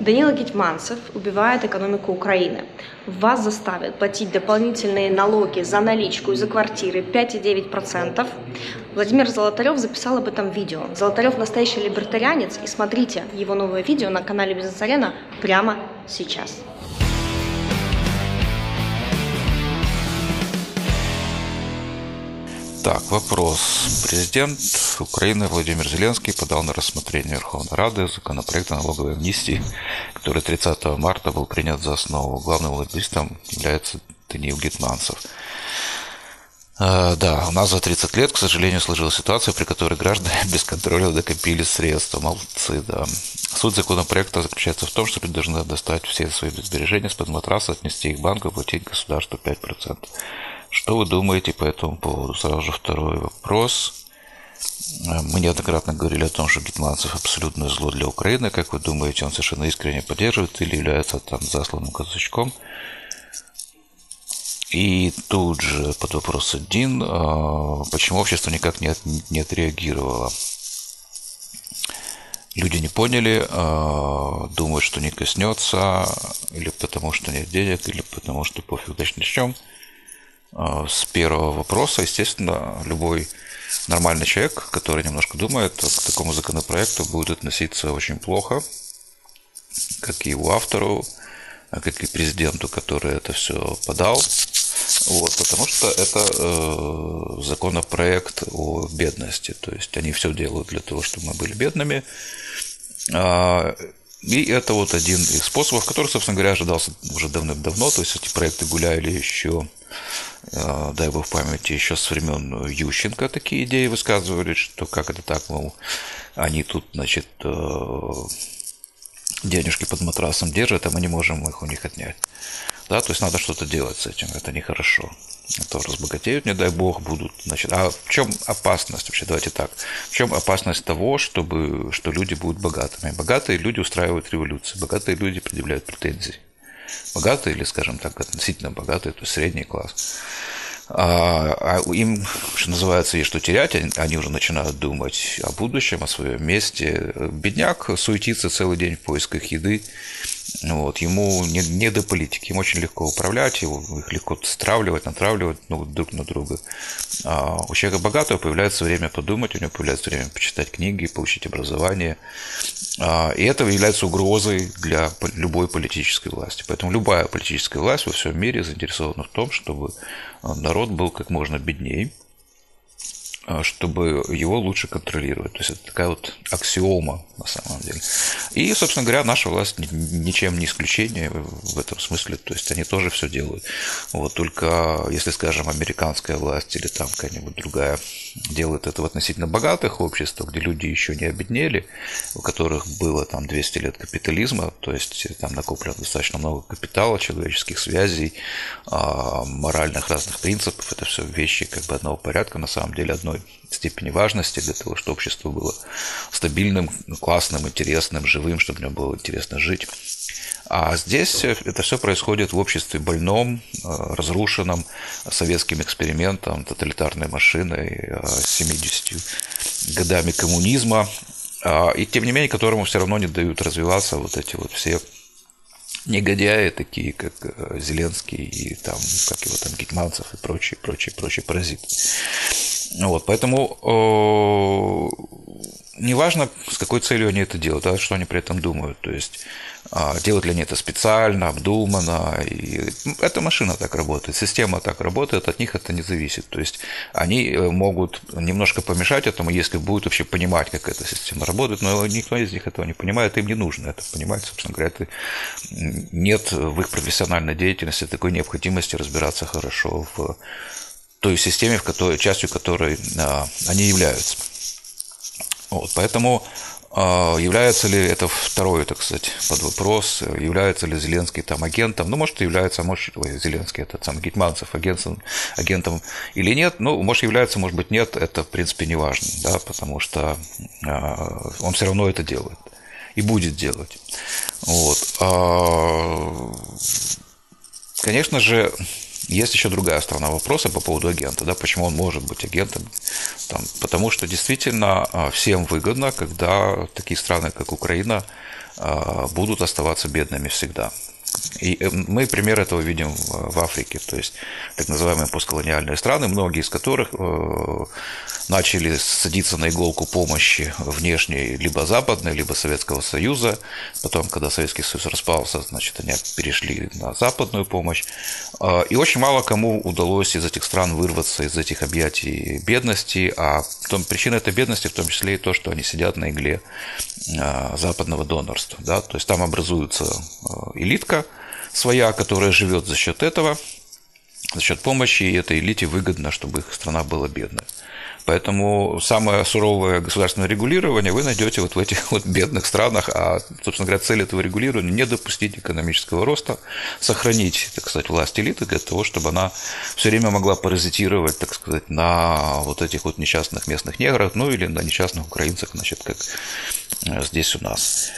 Данила Гетманцев убивает экономику Украины. Вас заставят платить дополнительные налоги за наличку и за квартиры 5,9%. Владимир Золотарев записал об этом видео. Золотарев настоящий либертарианец, и смотрите его новое видео на канале Бизнес-Арена прямо сейчас. Так, вопрос. Президент Украины Владимир Зеленский подал на рассмотрение Верховной Рады законопроект о налоговой амнистии, который 30 марта был принят за основу. Главным лоббистом является Даниил Гетманцев. Да, у нас за 30 лет, к сожалению, сложилась ситуация, при которой граждане без контроля докопили средства. Молодцы, да. Суть законопроекта заключается в том, что люди должны достать все свои сбережения с-под матраса, отнести их в банк и платить государству 5%. Что вы думаете по этому поводу? Сразу же второй вопрос. Мы неоднократно говорили о том, что Гетманцев абсолютное зло для Украины. Как вы думаете, он совершенно искренне поддерживает или является там засланным казачком? И тут же под вопрос один, а, почему общество никак не, не отреагировало? Люди не поняли, а, думают, что не коснется, или потому что нет денег, или потому что пофиг, значит, начнем. А, с первого вопроса, естественно, любой нормальный человек, который немножко думает, к такому законопроекту будет относиться очень плохо, как и его автору, как и президенту, который это все подал. Вот, потому что это э, законопроект о бедности. То есть они все делают для того, чтобы мы были бедными. И это вот один из способов, который, собственно говоря, ожидался уже давным-давно. То есть эти проекты гуляли еще Э, дай бог памяти, еще с времен Ющенко такие идеи высказывали, что как это так, мол, они тут, значит, э, денежки под матрасом держат, а мы не можем их у них отнять. Да, то есть надо что-то делать с этим, это нехорошо. А то разбогатеют, не дай бог, будут. Значит, а в чем опасность вообще? Давайте так. В чем опасность того, чтобы, что люди будут богатыми? Богатые люди устраивают революции, богатые люди предъявляют претензии богатые или, скажем так, относительно богатые, то есть средний класс. А, а им, что называется, есть что терять, они уже начинают думать о будущем, о своем месте. Бедняк суетится целый день в поисках еды, вот, ему не, не до политики, им очень легко управлять, его, их легко стравливать, натравливать ну, друг на друга. А у человека богатого появляется время подумать, у него появляется время почитать книги, получить образование. А, и это является угрозой для любой политической власти. Поэтому любая политическая власть во всем мире заинтересована в том, чтобы народ был как можно беднее, а, чтобы его лучше контролировать. То есть это такая вот аксиома на самом деле. И, собственно говоря, наша власть ничем не исключение в этом смысле. То есть они тоже все делают. Вот только если, скажем, американская власть или там какая-нибудь другая делает это в относительно богатых обществах, где люди еще не обеднели, у которых было там 200 лет капитализма, то есть там накоплено достаточно много капитала, человеческих связей, а, моральных разных принципов. Это все вещи как бы одного порядка, на самом деле одной степени важности для того, чтобы общество было стабильным, классным, интересным, живым, чтобы в нем было интересно жить. А здесь это все происходит в обществе больном, э, разрушенном советским экспериментом, тоталитарной машиной, 70 э, годами коммунизма, а, и тем не менее, которому все равно не дают развиваться вот эти вот все негодяи, такие как э, Зеленский и там, как его там, Гетманцев и прочие, прочие, прочие паразиты. Вот, поэтому неважно, с какой целью они это делают, а что они при этом думают. То есть а, делают ли они это специально, обдуманно. И эта машина так работает, система так работает, от них это не зависит. То есть они э, могут немножко помешать этому, если будут вообще понимать, как эта система работает, но никто из них этого не понимает, им не нужно это понимать, собственно говоря. Это нет в их профессиональной деятельности такой необходимости разбираться хорошо в той системе, в которой, частью которой а, они являются. Вот, поэтому а, Является ли это второй, так сказать, под вопрос, является ли Зеленский там агентом, ну, может, является, а может, ой, Зеленский, этот сам Гетманцев агентом, агентом или нет, ну, может, является, может быть, нет, это, в принципе, не важно, да, потому что а, он все равно это делает и будет делать. Вот. Конечно же, Есть еще другая сторона вопроса по поводу агента, да, почему он может быть агентом. Там, потому что действительно а, всем выгодно, когда такие страны, как Украина, а, будут оставаться бедными всегда. И э, мы пример этого видим в Африке, то есть так называемые постколониальные страны, многие из которых э, начали садиться на иголку помощи внешней, либо западной, либо Советского Союза. Потом, когда Советский Союз распался, значит, они перешли на западную помощь. Э, и очень мало кому удалось из этих стран вырваться из этих объятий бедности, а причина этой бедности в том числе и то, что они сидят на игле западного донорства. Да? То есть там образуется элитка, своя, которая живет за счет этого, за счет помощи, и этой элите выгодно, чтобы их страна была бедная. Поэтому самое суровое государственное регулирование вы найдете вот в этих вот бедных странах, а, собственно говоря, цель этого регулирования – не допустить экономического роста, сохранить, так сказать, власть элиты для того, чтобы она все время могла паразитировать, так сказать, на вот этих вот несчастных местных неграх, ну или на несчастных украинцах, значит, как э, здесь у нас.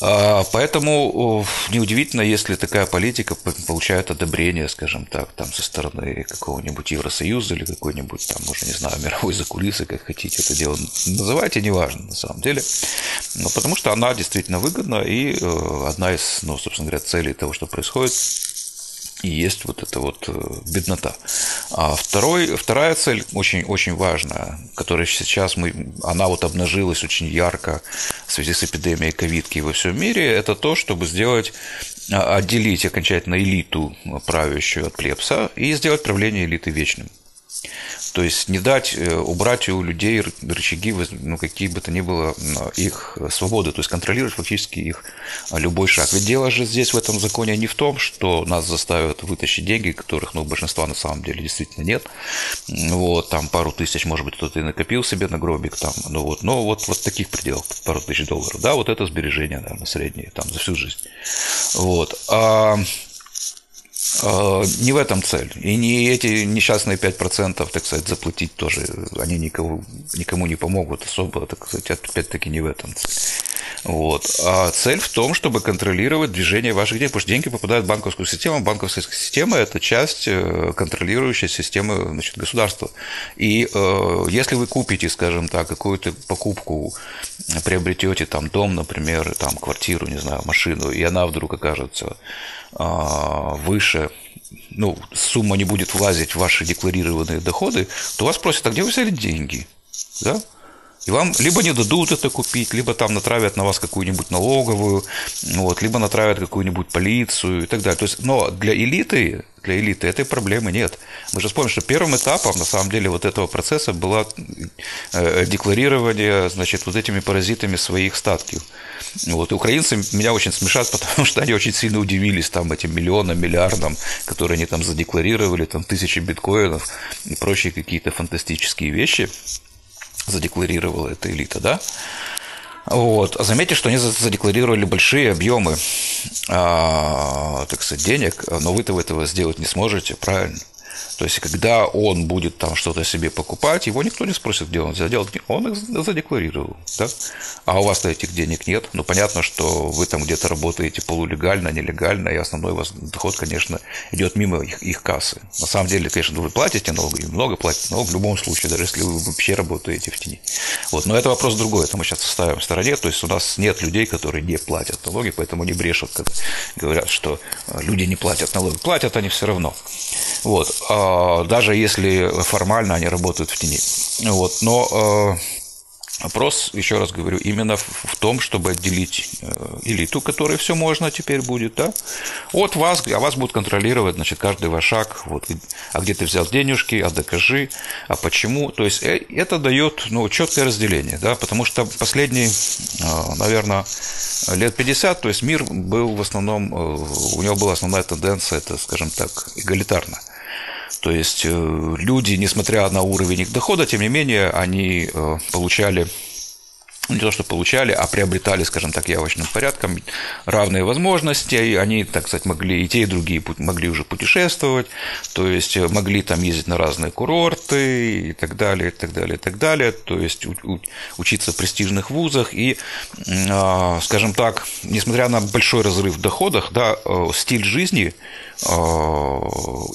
А, поэтому неудивительно, если такая политика получает одобрение, скажем так, там со стороны какого-нибудь Евросоюза или какой-нибудь там, уже не знаю, мировой закулисы, как хотите это дело называйте, неважно на самом деле. Но потому что она действительно выгодна, и э, одна из, ну, собственно говоря, целей того, что происходит, и есть вот эта вот э, беднота. А второй, вторая цель очень, очень важная, которая сейчас мы, она вот обнажилась очень ярко в связи с эпидемией ковидки во всем мире, это то, чтобы сделать а, отделить окончательно элиту правящую от плебса и сделать правление элиты вечным. То есть не дать, э, убрать у людей рычаги, ну, какие бы то ни было, их свободы, то есть контролировать фактически их а, любой шаг. Ведь дело же здесь в этом законе не в том, что нас заставят вытащить деньги, которых, ну, большинства на самом деле действительно нет. Вот, там пару тысяч, может быть, кто-то и накопил себе на гробик, там, ну вот, но вот, вот таких пределов, пару тысяч долларов, да, вот это сбережение, наверное, среднее, там, за всю жизнь. Вот. А не в этом цель. И не эти несчастные 5%, так сказать, заплатить тоже, они никого, никому не помогут особо, так сказать, опять-таки не в этом цель. Вот. А цель в том, чтобы контролировать движение ваших денег, потому что деньги попадают в банковскую систему. Банковская система – это часть э, контролирующей системы значит, государства. И э, если вы купите, скажем так, какую-то покупку, приобретете там дом, например, там квартиру, не знаю, машину, и она вдруг окажется а, выше, ну, сумма не будет влазить в ваши декларированные доходы, то вас просят, а где вы взяли деньги? Да? И вам либо не дадут это купить, либо там натравят на вас какую-нибудь налоговую, вот, либо натравят какую-нибудь полицию и так далее. То есть, но для элиты, для элиты этой проблемы нет. Мы же вспомним, что первым этапом, на самом деле, вот этого процесса было э, декларирование, значит, вот этими паразитами своих статков. Вот. И украинцы меня очень смешат, потому что они очень сильно удивились там этим миллионам, миллиардам, которые они там задекларировали, там тысячи биткоинов и прочие какие-то фантастические вещи задекларировала эта элита, да? Вот. А заметьте, что они задекларировали большие объемы, а, так сказать, денег, но вы-то этого сделать не сможете, правильно? То есть, когда он будет там что-то себе покупать, его никто не спросит, где он взял. Он их задекларировал. Да? А у вас-то этих денег нет. Ну, понятно, что вы там где-то работаете полулегально, нелегально, и основной у вас доход, конечно, идет мимо их, их кассы. На самом деле, конечно, вы платите налоги, много платите налог в любом случае, даже если вы вообще работаете в тени. Вот. Но это вопрос другой, это мы сейчас оставим в стороне. То есть, у нас нет людей, которые не платят налоги, поэтому не брешут, когда говорят, что люди не платят налоги. Платят они все равно. Вот. А, даже если формально они работают в тени. Вот. Но а, Вопрос, еще раз говорю, именно в том, чтобы отделить э, элиту, которой все можно теперь будет, да, от вас, а вас будут контролировать, значит, каждый ваш шаг, вот, а где ты взял денежки, а докажи, а почему, то есть э, это дает, ну, четкое разделение, да, потому что последние, э, наверное, лет 50, то есть мир был в основном, у него была основная тенденция, это, скажем так, эгалитарно. То есть э, люди, несмотря на уровень их дохода, тем не менее, они э, получали не то что получали, а приобретали, скажем так, явочным порядком равные возможности. И они, так сказать, могли и те, и другие могли уже путешествовать, то есть могли там ездить на разные курорты и так далее, и так далее, и так далее. То есть учиться в престижных вузах. И, а, скажем так, несмотря на большой разрыв в доходах, да, э, стиль жизни э,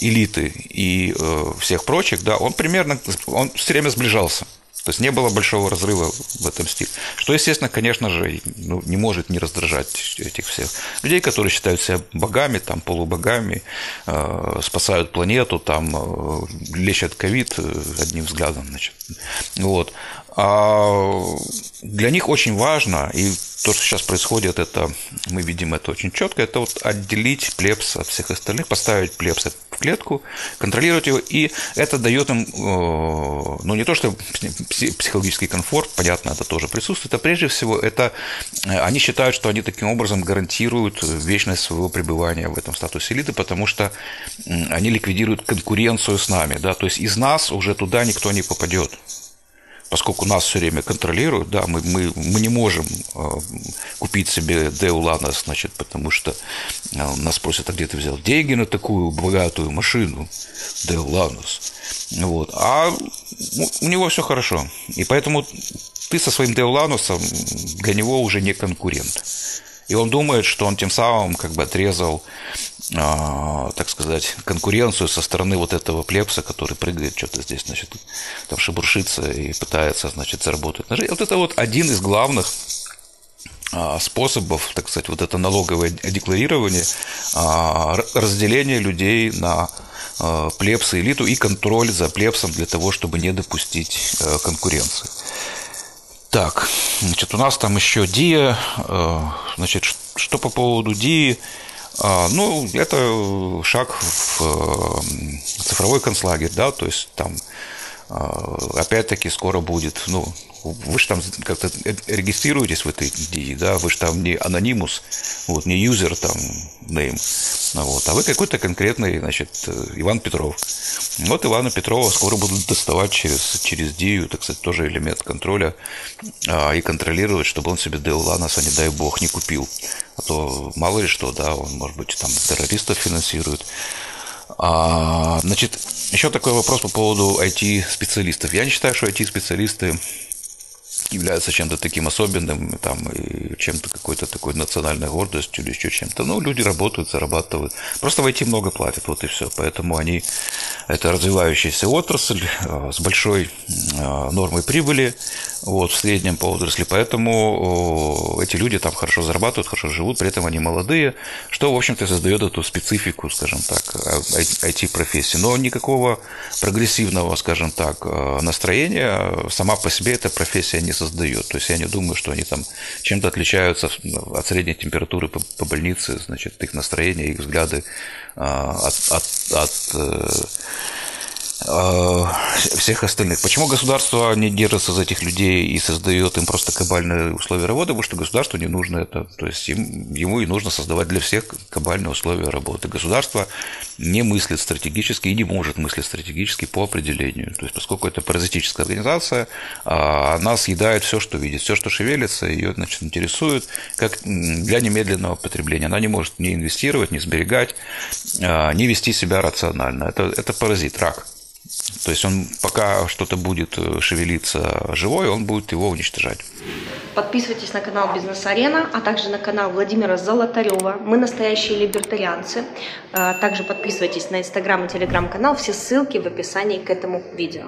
элиты и э, всех прочих, да, он примерно, он все время сближался. То есть не было большого разрыва в этом стиле. Что, естественно, конечно же, ну, не может не раздражать этих всех людей, которые считают себя богами, там, полубогами, э, спасают планету, там, э, лечат ковид э, одним взглядом. Значит. Вот. А для них очень важно, и то, что сейчас происходит, это мы видим это очень четко, это вот отделить плебс от всех остальных, поставить плебс в клетку, контролировать его, и это дает им, э, ну не то, что психологический комфорт, понятно, это тоже присутствует, а прежде всего это э, они считают, что они таким образом гарантируют вечность своего пребывания в этом статусе элиты, потому что они ликвидируют конкуренцию с нами, да, то есть из нас уже туда никто не попадет поскольку нас все время контролируют, да, мы, мы, мы не можем э, купить себе Деуланос, значит, потому что э, нас просят, а где ты взял деньги на такую богатую машину, Деуланос. Вот. А у него все хорошо. И поэтому ты со своим Деуланосом для него уже не конкурент. И он думает, что он тем самым как бы отрезал а, так сказать, конкуренцию со стороны вот этого плепса, который прыгает что-то здесь, значит, там шебуршится и пытается, значит, заработать на. Вот это вот один из главных а, способов, так сказать, вот это налоговое декларирование, а, разделение людей на плебсы, элиту и контроль за плебсом для того, чтобы не допустить конкуренции. Так, значит, у нас там еще Дия, значит, что по поводу Дии, а, ну, это шаг в э, цифровой концлагерь, да, то есть там опять-таки скоро будет, ну, вы же там как-то регистрируетесь в этой DI, да, вы же там не анонимус, вот, не юзер там, name, вот, а вы какой-то конкретный, значит, Иван Петров. Вот Ивана Петрова скоро будут доставать через, через DIU, так сказать, тоже элемент контроля, а, и контролировать, чтобы он себе Деуланаса, не дай бог, не купил. А то мало ли что, да, он, может быть, там террористов финансирует. А, значит, еще такой вопрос по поводу IT-специалистов. Я не считаю, что IT-специалисты являются чем-то таким особенным, там, и чем-то какой-то такой национальной гордостью или еще чем-то. Ну, люди работают, зарабатывают. Просто в IT много платят, вот и все. Поэтому они, это развивающаяся отрасль э, с большой э, нормой прибыли, вот, в среднем по отрасли. Поэтому эти люди там хорошо зарабатывают, хорошо живут, при этом они молодые, что, в общем-то, создает эту специфику, скажем так, IT-профессии. Но никакого прогрессивного, скажем так, э, настроения сама по себе эта профессия не создает. То есть я не думаю, что они там чем-то отличаются от средней температуры по, по больнице, значит, их настроение, их взгляды а, от, от, от э, всех остальных. Почему государство не держится за этих людей и создает им просто кабальные условия работы? Потому что государству не нужно это. То есть им, ему и нужно создавать для всех кабальные условия работы. Государство не мыслит стратегически и не может мыслить стратегически по определению. То есть поскольку это паразитическая организация, а, она съедает все, что видит, все, что шевелится, ее значит, интересует как для немедленного потребления. Она не может ни инвестировать, ни сберегать, а, ни вести себя рационально. Это, это паразит, рак. То есть он пока что-то будет э, шевелиться живой, он будет его уничтожать. Подписывайтесь на канал Бизнес Арена, а также на канал Владимира Золотарева. Мы настоящие либертарианцы. Э, также подписывайтесь на инстаграм и телеграм канал. Все ссылки в описании к этому видео.